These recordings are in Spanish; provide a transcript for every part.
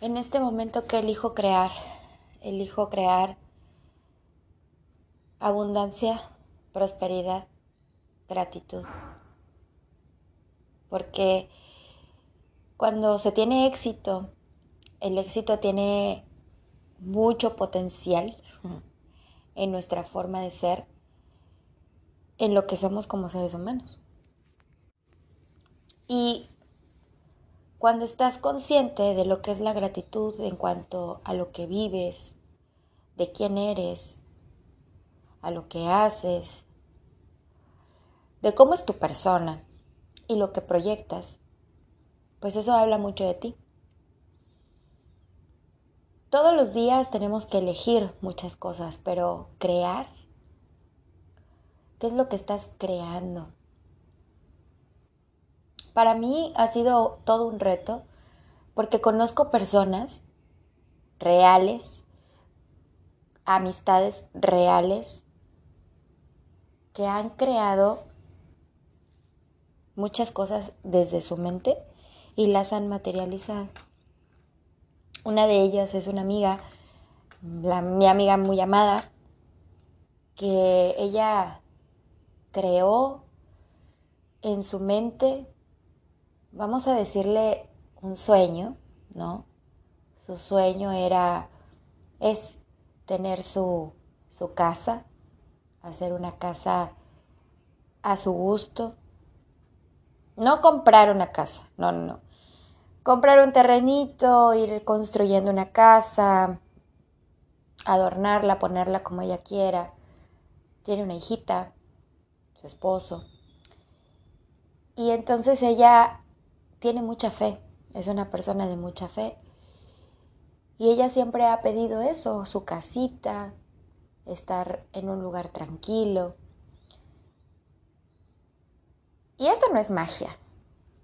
En este momento que elijo crear, elijo crear abundancia, prosperidad, gratitud. Porque cuando se tiene éxito, el éxito tiene mucho potencial en nuestra forma de ser, en lo que somos como seres humanos. Y cuando estás consciente de lo que es la gratitud en cuanto a lo que vives, de quién eres, a lo que haces, de cómo es tu persona y lo que proyectas, pues eso habla mucho de ti. Todos los días tenemos que elegir muchas cosas, pero crear, ¿qué es lo que estás creando? Para mí ha sido todo un reto porque conozco personas reales, amistades reales, que han creado muchas cosas desde su mente y las han materializado. Una de ellas es una amiga, mi amiga muy amada, que ella creó en su mente, vamos a decirle, un sueño, ¿no? Su sueño era, es tener su, su casa, hacer una casa a su gusto. No comprar una casa, no, no, no comprar un terrenito, ir construyendo una casa, adornarla, ponerla como ella quiera. Tiene una hijita, su esposo. Y entonces ella tiene mucha fe, es una persona de mucha fe. Y ella siempre ha pedido eso, su casita, estar en un lugar tranquilo. Y esto no es magia,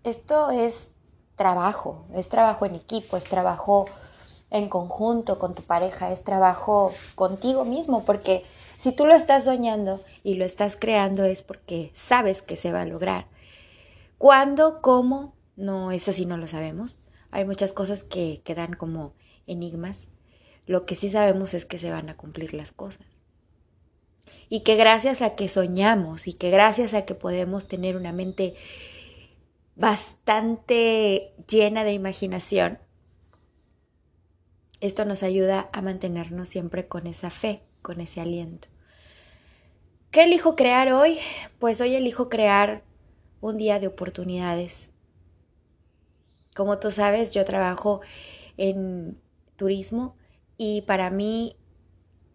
esto es trabajo, es trabajo en equipo, es trabajo en conjunto con tu pareja, es trabajo contigo mismo, porque si tú lo estás soñando y lo estás creando es porque sabes que se va a lograr. ¿Cuándo? ¿Cómo? No, eso sí no lo sabemos. Hay muchas cosas que quedan como enigmas. Lo que sí sabemos es que se van a cumplir las cosas. Y que gracias a que soñamos y que gracias a que podemos tener una mente bastante llena de imaginación, esto nos ayuda a mantenernos siempre con esa fe, con ese aliento. ¿Qué elijo crear hoy? Pues hoy elijo crear un día de oportunidades. Como tú sabes, yo trabajo en turismo y para mí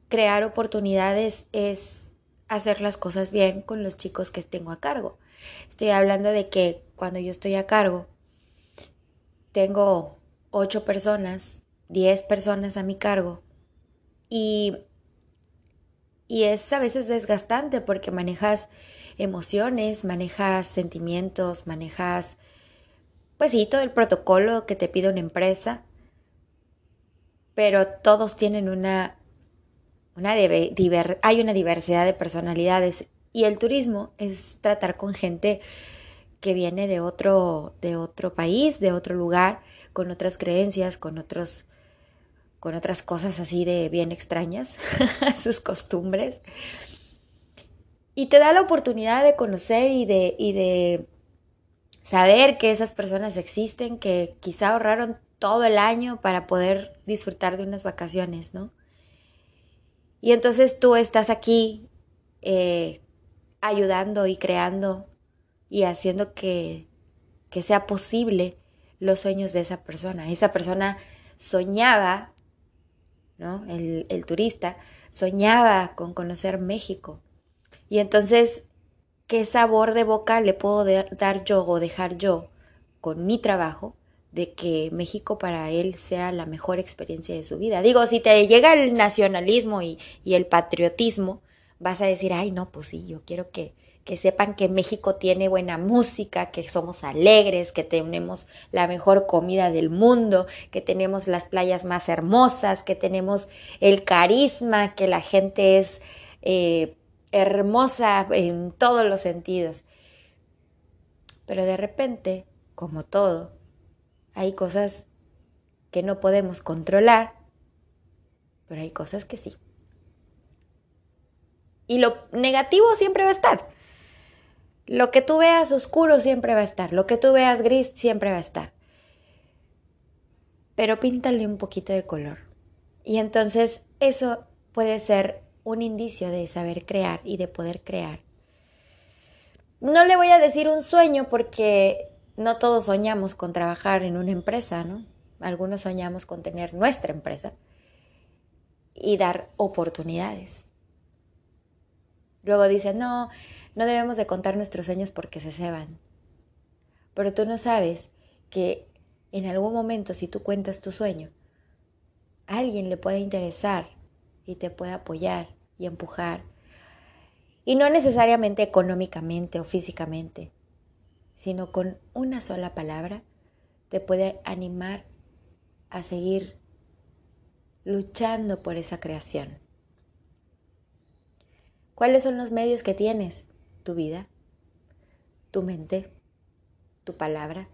crear oportunidades es hacer las cosas bien con los chicos que tengo a cargo. Estoy hablando de que cuando yo estoy a cargo, tengo ocho personas, diez personas a mi cargo y, y es a veces desgastante porque manejas emociones, manejas sentimientos, manejas, pues sí, todo el protocolo que te pide una empresa, pero todos tienen una, una hay una diversidad de personalidades y el turismo es tratar con gente que viene de otro, de otro país, de otro lugar, con otras creencias, con otros con otras cosas así de bien extrañas, sus costumbres. Y te da la oportunidad de conocer y de, y de saber que esas personas existen, que quizá ahorraron todo el año para poder disfrutar de unas vacaciones, ¿no? Y entonces tú estás aquí eh, ayudando y creando y haciendo que, que sea posible los sueños de esa persona. Esa persona soñaba, ¿no? El, el turista soñaba con conocer México. Y entonces, ¿qué sabor de boca le puedo dar yo o dejar yo con mi trabajo de que México para él sea la mejor experiencia de su vida? Digo, si te llega el nacionalismo y, el patriotismo, vas a decir, ay, no, pues sí, yo quiero que, que sepan que México tiene buena música, que somos alegres, que tenemos la mejor comida del mundo, que tenemos las playas más hermosas, que tenemos el carisma, que la gente es eh, hermosa en todos los sentidos. Pero de repente, como todo, hay cosas que no podemos controlar, pero hay cosas que sí. Y lo negativo siempre va a estar. Lo que tú veas oscuro siempre va a estar. Lo que tú veas gris siempre va a estar. Pero píntale un poquito de color. Y entonces eso puede ser un indicio de saber crear y de poder crear. No le voy a decir un sueño porque no todos soñamos con trabajar en una empresa, ¿no? Algunos soñamos con tener nuestra empresa y dar oportunidades. Luego dicen, no, no debemos de contar nuestros sueños porque se ceban. Pero tú no sabes que en algún momento si tú cuentas tu sueño, alguien le puede interesar y te puede apoyar y empujar. Y no necesariamente económicamente o físicamente, sino con una sola palabra te puede animar a seguir luchando por esa creación. ¿Cuáles son los medios que tienes? Tu vida, tu mente, tu palabra.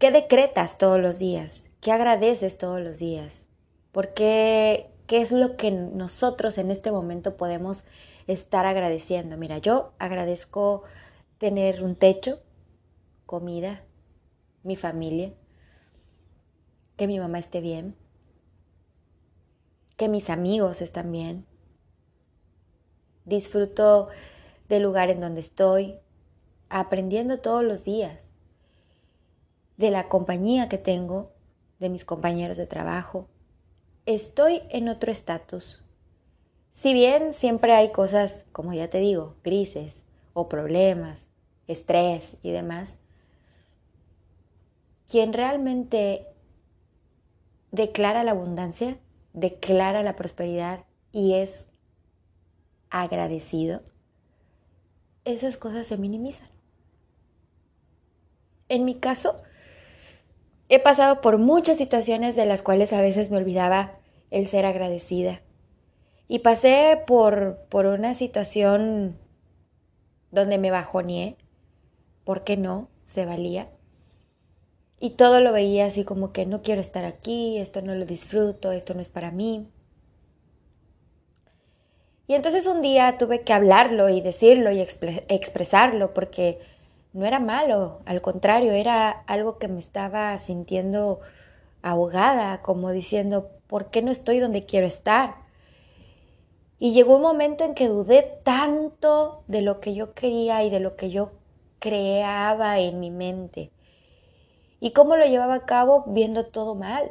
¿Qué decretas todos los días? ¿Qué agradeces todos los días? ¿Por qué? ¿Qué es lo que nosotros en este momento podemos estar agradeciendo? Mira, yo agradezco tener un techo, comida, mi familia, que mi mamá esté bien, que mis amigos están bien. Disfruto del lugar en donde estoy, aprendiendo todos los días, de la compañía que tengo, de mis compañeros de trabajo. Estoy en otro estatus. Si bien siempre hay cosas, como ya te digo, grises o problemas, estrés y demás, quien realmente declara la abundancia, declara la prosperidad y es agradecido, esas cosas se minimizan. En mi caso, he pasado por muchas situaciones de las cuales a veces me olvidaba el ser agradecida. Y pasé por, por una situación donde me bajoneé. ¿Por qué no? Se valía. Y todo lo veía así como que no quiero estar aquí, esto no lo disfruto, esto no es para mí. Y entonces un día tuve que hablarlo y decirlo y expresarlo porque no era malo, al contrario, era algo que me estaba sintiendo ahogada, como diciendo, ¿por qué no estoy donde quiero estar? Y llegó un momento en que dudé tanto de lo que yo quería y de lo que yo creaba en mi mente y cómo lo llevaba a cabo viendo todo mal.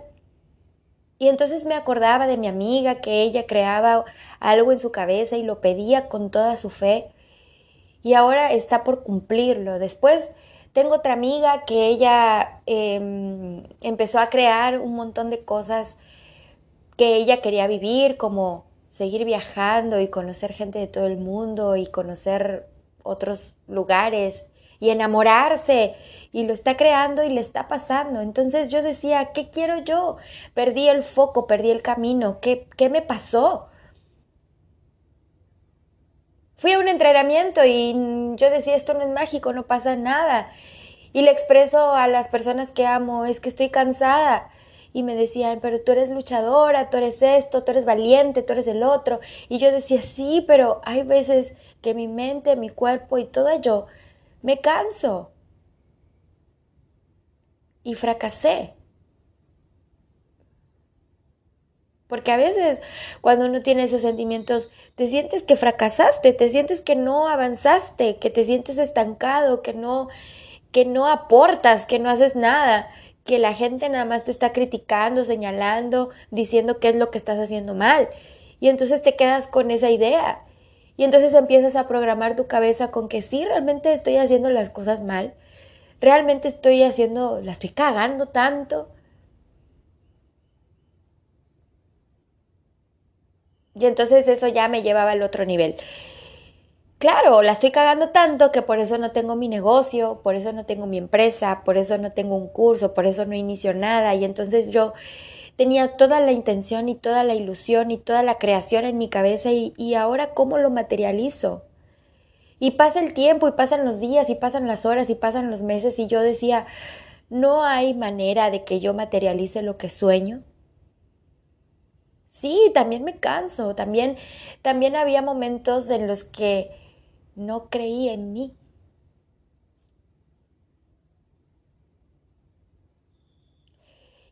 Y entonces me acordaba de mi amiga que ella creaba algo en su cabeza y lo pedía con toda su fe y ahora está por cumplirlo. Después tengo otra amiga que ella em, empezó a crear un montón de cosas que ella quería vivir, como seguir viajando y conocer gente de todo el mundo y conocer otros lugares y enamorarse y lo está creando y le está pasando. Entonces yo decía, ¿qué quiero yo? Perdí el foco, perdí el camino, ¿qué, qué me pasó? Fui a un entrenamiento y yo decía, esto no es mágico, no pasa nada. Y le expreso a las personas que amo, es que estoy cansada. Y me decían, pero tú eres luchadora, tú eres esto, tú eres valiente, tú eres el otro. Y yo decía, sí, pero hay veces que mi mente, mi cuerpo y todo yo me canso. Y fracasé. Porque a veces cuando uno tiene esos sentimientos, te sientes que fracasaste, te sientes que no avanzaste, que te sientes estancado, que no, que no aportas, que no haces nada, que la gente nada más te está criticando, señalando, diciendo qué es lo que estás haciendo mal. Y entonces te quedas con esa idea. Y entonces empiezas a programar tu cabeza con que sí, realmente estoy haciendo las cosas mal, realmente estoy haciendo, la estoy cagando tanto. Y entonces eso ya me llevaba al otro nivel. Claro, la estoy cagando tanto que por eso no tengo mi negocio, por eso no tengo mi empresa, por eso no tengo un curso, por eso no inicio nada. Y entonces yo tenía toda la intención y toda la ilusión y toda la creación en mi cabeza y, ahora cómo lo materializo. Y pasa el tiempo y pasan los días y pasan las horas y pasan los meses y yo decía, no hay manera de que yo materialice lo que sueño. Sí, también me canso, también, también había momentos en los que no creí en mí.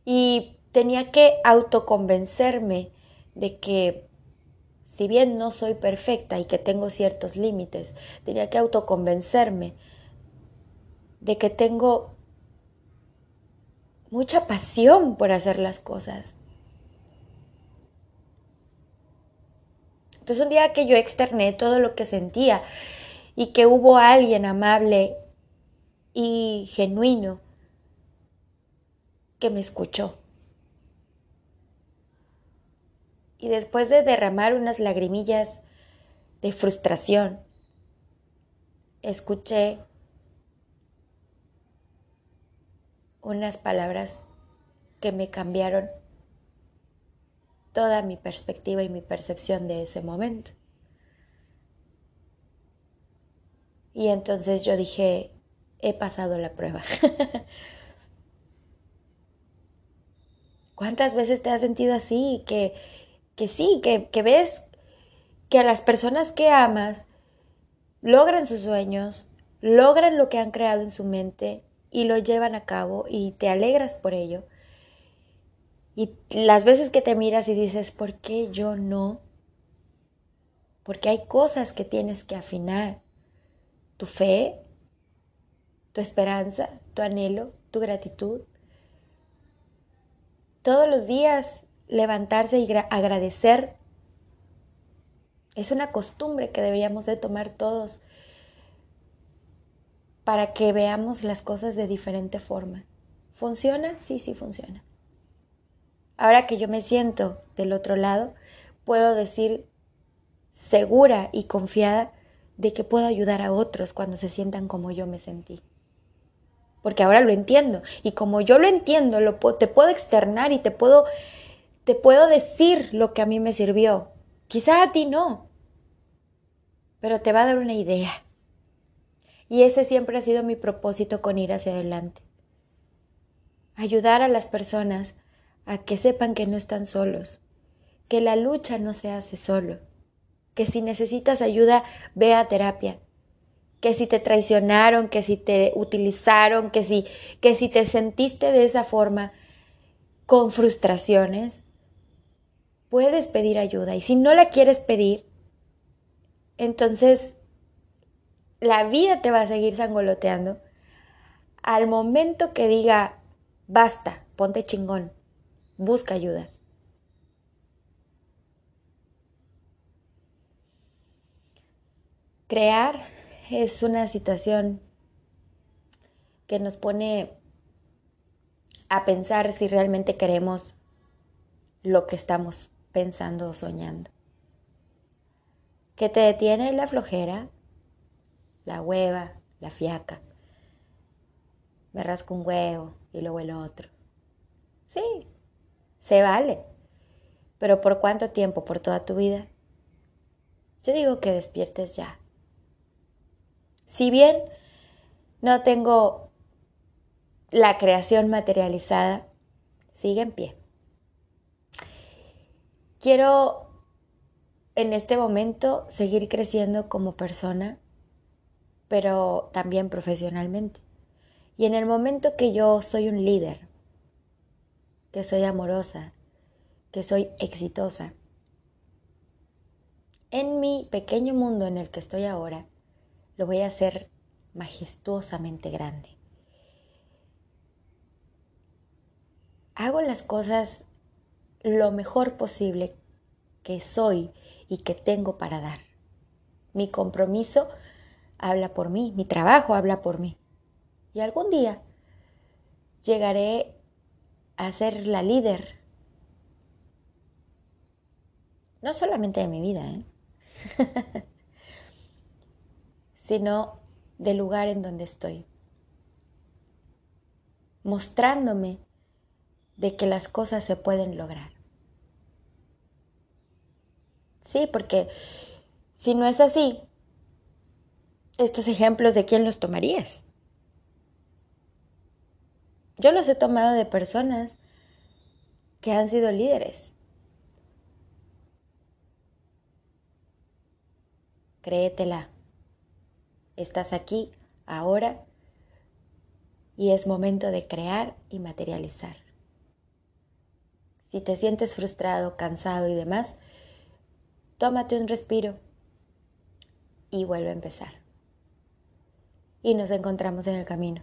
Y tenía que autoconvencerme de que si bien no soy perfecta y que tengo ciertos límites, tenía que autoconvencerme de que tengo mucha pasión por hacer las cosas. Entonces un día que yo externé todo lo que sentía y que hubo alguien amable y genuino que me escuchó. Y después de derramar unas lagrimillas de frustración, escuché unas palabras que me cambiaron toda mi perspectiva y mi percepción de ese momento. Y entonces yo dije, he pasado la prueba. ¿Cuántas veces te has sentido así? Que, que sí, que, que ves que a las personas que amas logran sus sueños, logran lo que han creado en su mente y lo llevan a cabo y te alegras por ello. Y las veces que te miras y dices, ¿por qué yo no? Porque hay cosas que tienes que afinar. Tu fe, tu esperanza, tu anhelo, tu gratitud. Todos los días levantarse y agradecer es una costumbre que deberíamos de tomar todos para que veamos las cosas de diferente forma. ¿Funciona? Sí, sí funciona. Ahora que yo me siento del otro lado, puedo decir segura y confiada de que puedo ayudar a otros cuando se sientan como yo me sentí. Porque ahora lo entiendo y como yo lo entiendo, lo te puedo externar y te puedo te puedo decir lo que a mí me sirvió. Quizá a ti no, pero te va a dar una idea. Y ese siempre ha sido mi propósito con ir hacia adelante. Ayudar a las personas a que sepan que no están solos, que la lucha no se hace solo, que si necesitas ayuda, ve a terapia, que si te traicionaron, que si te utilizaron, que si, que si te sentiste de esa forma con frustraciones, puedes pedir ayuda. Y si no la quieres pedir, entonces la vida te va a seguir sangoloteando al momento que diga, basta, ponte chingón, busca ayuda. Crear es una situación que nos pone a pensar si realmente queremos lo que estamos pensando o soñando. ¿Qué te detiene la flojera, la hueva, la fiaca. Me rasco un huevo y luego el otro. Sí, se vale. Pero ¿por cuánto tiempo? ¿Por toda tu vida? Yo digo que despiertes ya. Si bien no tengo la creación materializada, sigue en pie. Quiero en este momento seguir creciendo como persona, pero también profesionalmente. Y en el momento que yo soy un líder, que soy amorosa, que soy exitosa. En mi pequeño mundo en el que estoy ahora, lo voy a hacer majestuosamente grande. Hago las cosas lo mejor posible que soy y que tengo para dar. Mi compromiso habla por mí, mi trabajo habla por mí. Y algún día llegaré a ser la líder, no solamente de mi vida, ¿eh? sino del lugar en donde estoy, mostrándome de que las cosas se pueden lograr. Sí, porque si no es así, estos ejemplos de quién los tomarías. Yo los he tomado de personas que han sido líderes. Créetela. Estás aquí, ahora, y es momento de crear y materializar. Si te sientes frustrado, cansado y demás, tómate un respiro y vuelve a empezar. Y nos encontramos en el camino.